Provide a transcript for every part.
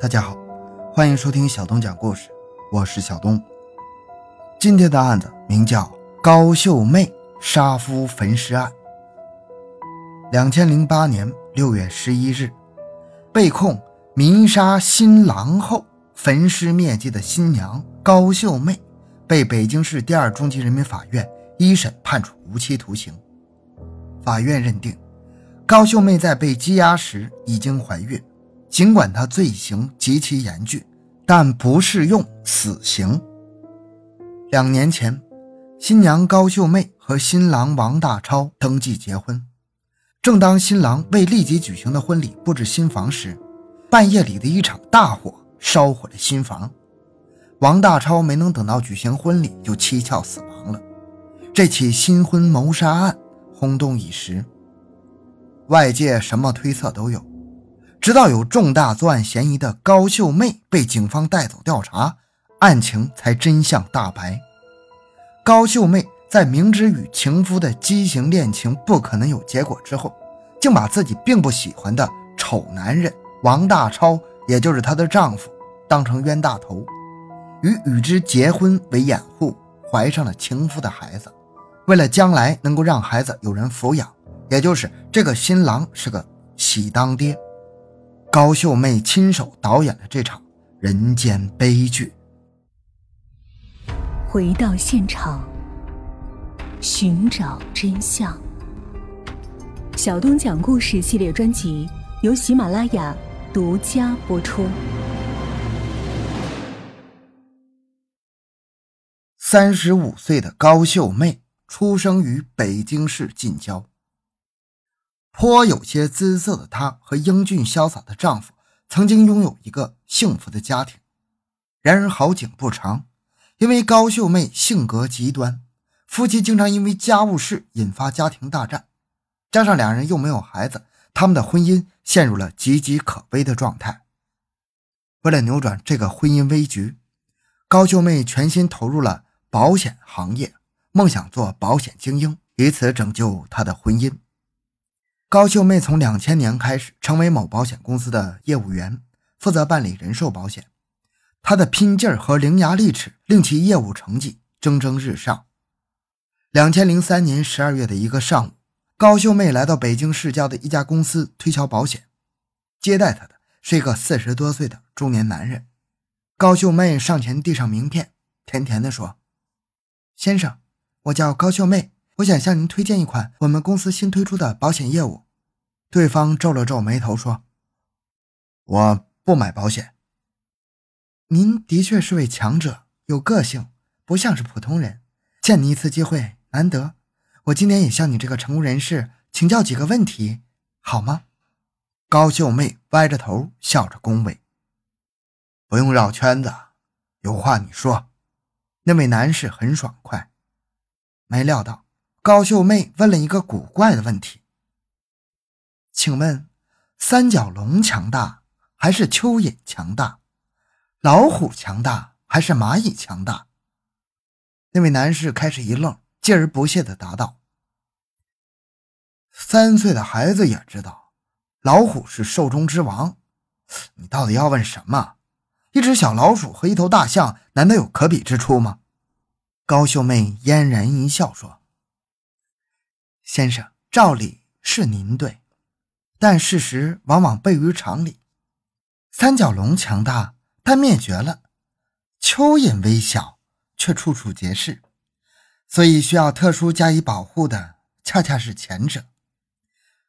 大家好，欢迎收听小东讲故事，我是小东。今天的案子名叫高秀妹杀夫焚尸案。两千零八年六月十一日，被控迷杀新郎后焚尸灭迹的新娘高秀妹，被北京市第二中级人民法院一审判处无期徒刑。法院认定，高秀妹在被羁押时已经怀孕。尽管他罪行极其严峻，但不适用死刑。两年前，新娘高秀妹和新郎王大超登记结婚。正当新郎为立即举行的婚礼布置新房时，半夜里的一场大火烧毁了新房。王大超没能等到举行婚礼就蹊跷死亡了。这起新婚谋杀案轰动一时，外界什么推测都有。直到有重大作案嫌疑的高秀妹被警方带走调查，案情才真相大白。高秀妹在明知与情夫的畸形恋情不可能有结果之后，竟把自己并不喜欢的丑男人王大超，也就是她的丈夫，当成冤大头，与与之结婚为掩护，怀上了情夫的孩子。为了将来能够让孩子有人抚养，也就是这个新郎是个喜当爹。高秀妹亲手导演了这场人间悲剧。回到现场，寻找真相。小东讲故事系列专辑由喜马拉雅独家播出。三十五岁的高秀妹出生于北京市近郊。颇有些姿色的她和英俊潇洒的丈夫曾经拥有一个幸福的家庭。然而好景不长，因为高秀妹性格极端，夫妻经常因为家务事引发家庭大战，加上两人又没有孩子，他们的婚姻陷入了岌岌可危的状态。为了扭转这个婚姻危局，高秀妹全心投入了保险行业，梦想做保险精英，以此拯救她的婚姻。高秀妹从两千年开始成为某保险公司的业务员，负责办理人寿保险。她的拼劲儿和伶牙俐齿令其业务成绩蒸蒸日上。两千零三年十二月的一个上午，高秀妹来到北京市郊的一家公司推销保险，接待她的是一个四十多岁的中年男人。高秀妹上前递上名片，甜甜地说：“先生，我叫高秀妹。”我想向您推荐一款我们公司新推出的保险业务。对方皱了皱眉头说：“我不买保险。”您的确是位强者，有个性，不像是普通人。见你一次机会难得，我今天也向你这个成功人士请教几个问题，好吗？高秀妹歪着头笑着恭维：“不用绕圈子，有话你说。”那位男士很爽快，没料到。高秀妹问了一个古怪的问题：“请问，三角龙强大还是蚯蚓强大？老虎强大还是蚂蚁强大？”那位男士开始一愣，继而不屑地答道：“三岁的孩子也知道，老虎是兽中之王。你到底要问什么？一只小老鼠和一头大象，难道有可比之处吗？”高秀妹嫣然一笑说。先生，照理是您对，但事实往往悖于常理。三角龙强大，但灭绝了；蚯蚓微小，却处处皆是。所以需要特殊加以保护的，恰恰是前者。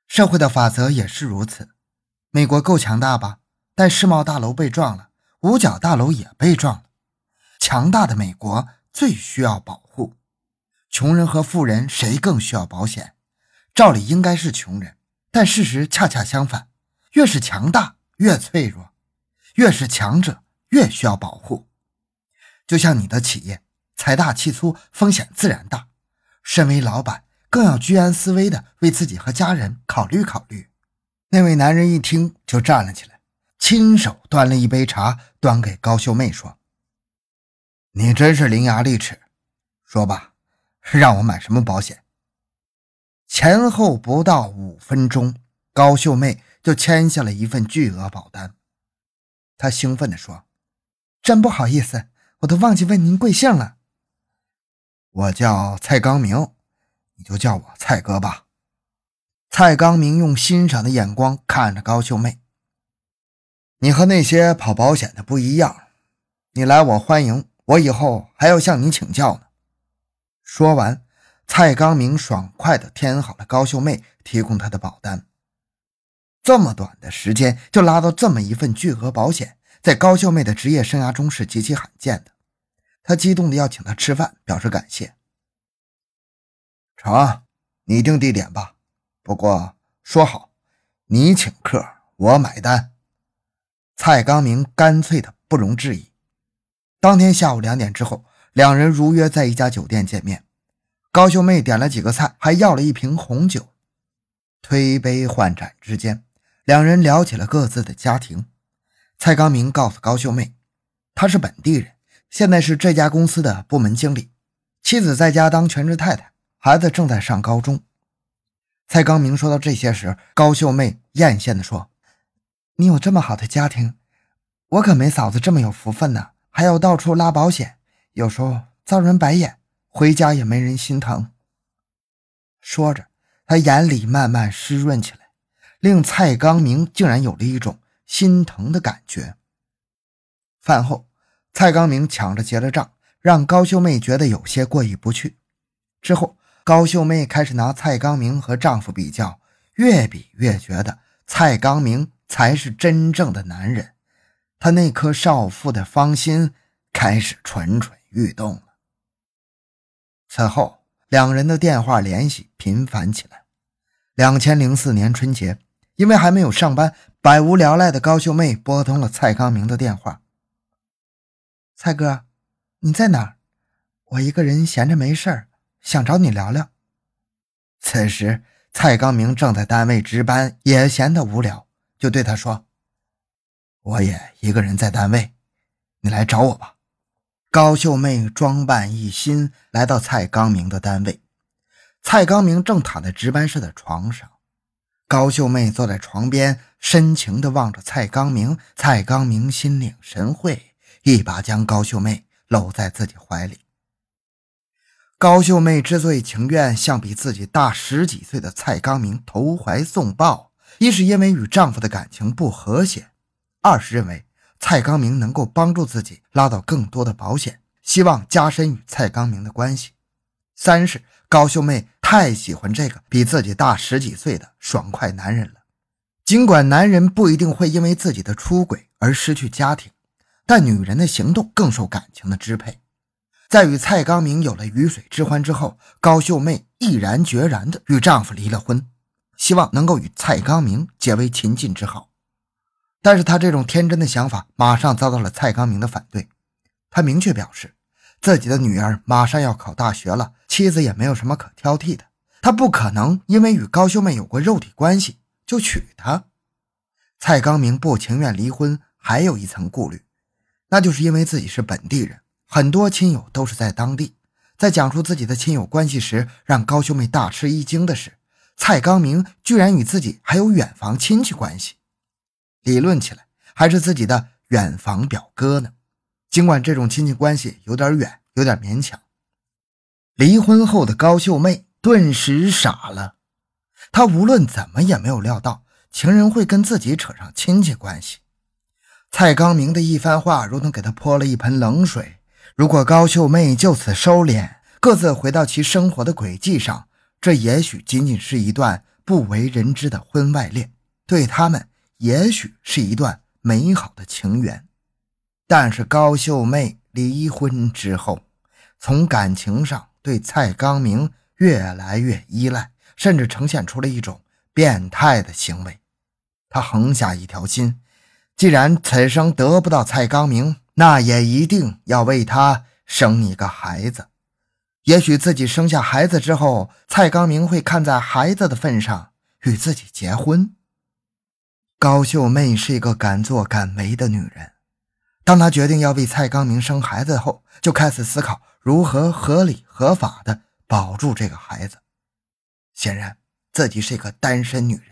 社会的法则也是如此。美国够强大吧？但世贸大楼被撞了，五角大楼也被撞了。强大的美国最需要保护。穷人和富人谁更需要保险？照理应该是穷人，但事实恰恰相反，越是强大越脆弱，越是强者越需要保护。就像你的企业，财大气粗，风险自然大。身为老板，更要居安思危的为自己和家人考虑考虑。那位男人一听就站了起来，亲手端了一杯茶，端给高秀妹说：“你真是伶牙俐齿，说吧。”让我买什么保险？前后不到五分钟，高秀妹就签下了一份巨额保单。她兴奋地说：“真不好意思，我都忘记问您贵姓了。我叫蔡刚明，你就叫我蔡哥吧。”蔡刚明用欣赏的眼光看着高秀妹：“你和那些跑保险的不一样，你来我欢迎，我以后还要向你请教呢。”说完，蔡刚明爽快地填好了高秀妹提供他的保单。这么短的时间就拉到这么一份巨额保险，在高秀妹的职业生涯中是极其罕见的。他激动地要请她吃饭，表示感谢。成，你定地点吧。不过说好，你请客，我买单。蔡刚明干脆的不容置疑。当天下午两点之后，两人如约在一家酒店见面。高秀妹点了几个菜，还要了一瓶红酒。推杯换盏之间，两人聊起了各自的家庭。蔡刚明告诉高秀妹，他是本地人，现在是这家公司的部门经理，妻子在家当全职太太，孩子正在上高中。蔡刚明说到这些时，高秀妹艳羡地说：“你有这么好的家庭，我可没嫂子这么有福分呢，还要到处拉保险，有时候遭人白眼，回家也没人心疼。”说着，他眼里慢慢湿润起来，令蔡刚明竟然有了一种心疼的感觉。饭后，蔡刚明抢着结了账，让高秀妹觉得有些过意不去。之后。高秀妹开始拿蔡刚明和丈夫比较，越比越觉得蔡刚明才是真正的男人。她那颗少妇的芳心开始蠢蠢欲动了。此后，两人的电话联系频繁起来。两千零四年春节，因为还没有上班，百无聊赖的高秀妹拨通了蔡刚明的电话：“蔡哥，你在哪儿？我一个人闲着没事儿。”想找你聊聊。此时，蔡刚明正在单位值班，也闲得无聊，就对他说：“我也一个人在单位，你来找我吧。”高秀妹装扮一新，来到蔡刚明的单位。蔡刚明正躺在值班室的床上，高秀妹坐在床边，深情地望着蔡刚明。蔡刚明心领神会，一把将高秀妹搂在自己怀里。高秀妹之所以情愿向比自己大十几岁的蔡刚明投怀送抱，一是因为与丈夫的感情不和谐，二是认为蔡刚明能够帮助自己拉到更多的保险，希望加深与蔡刚明的关系；三是高秀妹太喜欢这个比自己大十几岁的爽快男人了。尽管男人不一定会因为自己的出轨而失去家庭，但女人的行动更受感情的支配。在与蔡刚明有了鱼水之欢之后，高秀妹毅然决然地与丈夫离了婚，希望能够与蔡刚明结为秦晋之好。但是他这种天真的想法马上遭到了蔡刚明的反对。他明确表示，自己的女儿马上要考大学了，妻子也没有什么可挑剔的，他不可能因为与高秀妹有过肉体关系就娶她。蔡刚明不情愿离婚，还有一层顾虑，那就是因为自己是本地人。很多亲友都是在当地，在讲述自己的亲友关系时，让高秀妹大吃一惊的是，蔡刚明居然与自己还有远房亲戚关系，理论起来还是自己的远房表哥呢。尽管这种亲戚关系有点远，有点勉强。离婚后的高秀妹顿时傻了，她无论怎么也没有料到情人会跟自己扯上亲戚关系。蔡刚明的一番话如同给她泼了一盆冷水。如果高秀妹就此收敛，各自回到其生活的轨迹上，这也许仅仅是一段不为人知的婚外恋，对他们也许是一段美好的情缘。但是高秀妹离婚之后，从感情上对蔡刚明越来越依赖，甚至呈现出了一种变态的行为。她横下一条心，既然此生得不到蔡刚明。那也一定要为他生一个孩子，也许自己生下孩子之后，蔡刚明会看在孩子的份上与自己结婚。高秀妹是一个敢作敢为的女人，当她决定要为蔡刚明生孩子后，就开始思考如何合理合法的保住这个孩子。显然，自己是一个单身女人，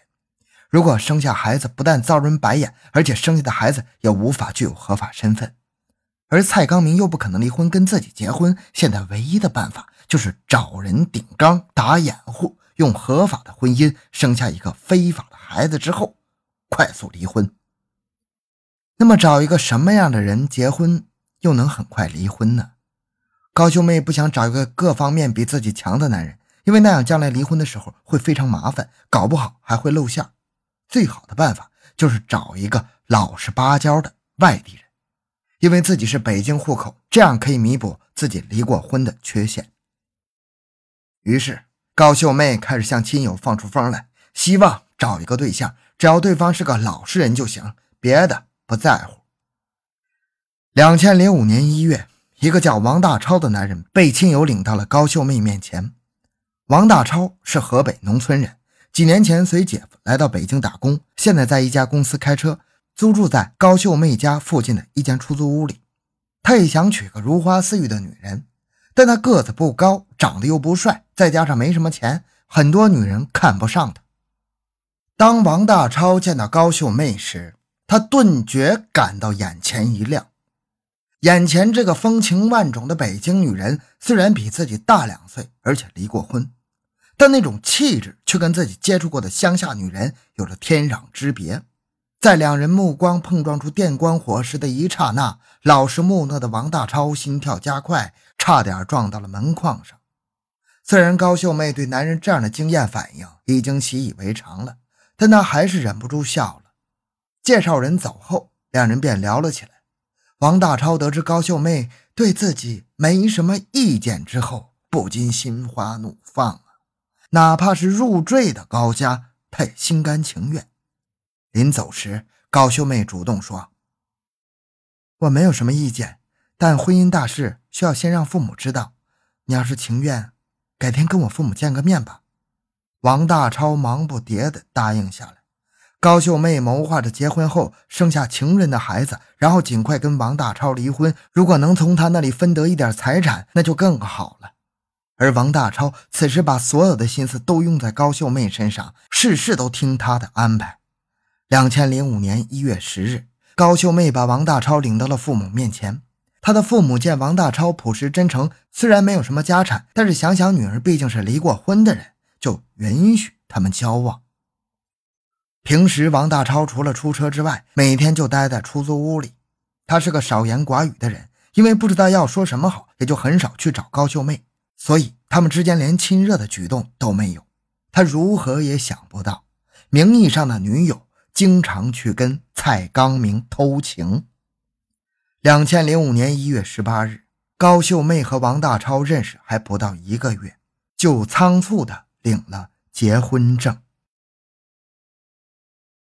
如果生下孩子，不但遭人白眼，而且生下的孩子也无法具有合法身份。而蔡刚明又不可能离婚跟自己结婚，现在唯一的办法就是找人顶缸打掩护，用合法的婚姻生下一个非法的孩子之后，快速离婚。那么找一个什么样的人结婚又能很快离婚呢？高秀妹不想找一个各方面比自己强的男人，因为那样将来离婚的时候会非常麻烦，搞不好还会露馅。最好的办法就是找一个老实巴交的外地人，因为自己是北京户口，这样可以弥补自己离过婚的缺陷。于是高秀妹开始向亲友放出风来，希望找一个对象，只要对方是个老实人就行，别的。不在乎。两千零五年一月，一个叫王大超的男人被亲友领到了高秀妹面前。王大超是河北农村人，几年前随姐夫来到北京打工，现在在一家公司开车，租住在高秀妹家附近的一间出租屋里。他也想娶个如花似玉的女人，但他个子不高，长得又不帅，再加上没什么钱，很多女人看不上他。当王大超见到高秀妹时，他顿觉感到眼前一亮，眼前这个风情万种的北京女人，虽然比自己大两岁，而且离过婚，但那种气质却跟自己接触过的乡下女人有着天壤之别。在两人目光碰撞出电光火石的一刹那，老实木讷的王大超心跳加快，差点撞到了门框上。虽然高秀妹对男人这样的惊艳反应已经习以为常了，但他还是忍不住笑了。介绍人走后，两人便聊了起来。王大超得知高秀妹对自己没什么意见之后，不禁心花怒放啊！哪怕是入赘的高家，他也心甘情愿。临走时，高秀妹主动说：“我没有什么意见，但婚姻大事需要先让父母知道。你要是情愿，改天跟我父母见个面吧。”王大超忙不迭地答应下来。高秀妹谋划着结婚后生下情人的孩子，然后尽快跟王大超离婚。如果能从他那里分得一点财产，那就更好了。而王大超此时把所有的心思都用在高秀妹身上，事事都听她的安排。两千零五年一月十日，高秀妹把王大超领到了父母面前。他的父母见王大超朴实真诚，虽然没有什么家产，但是想想女儿毕竟是离过婚的人，就允许他们交往。平时，王大超除了出车之外，每天就待在出租屋里。他是个少言寡语的人，因为不知道要说什么好，也就很少去找高秀妹，所以他们之间连亲热的举动都没有。他如何也想不到，名义上的女友经常去跟蔡刚明偷情。两千零五年一月十八日，高秀妹和王大超认识还不到一个月，就仓促的领了结婚证。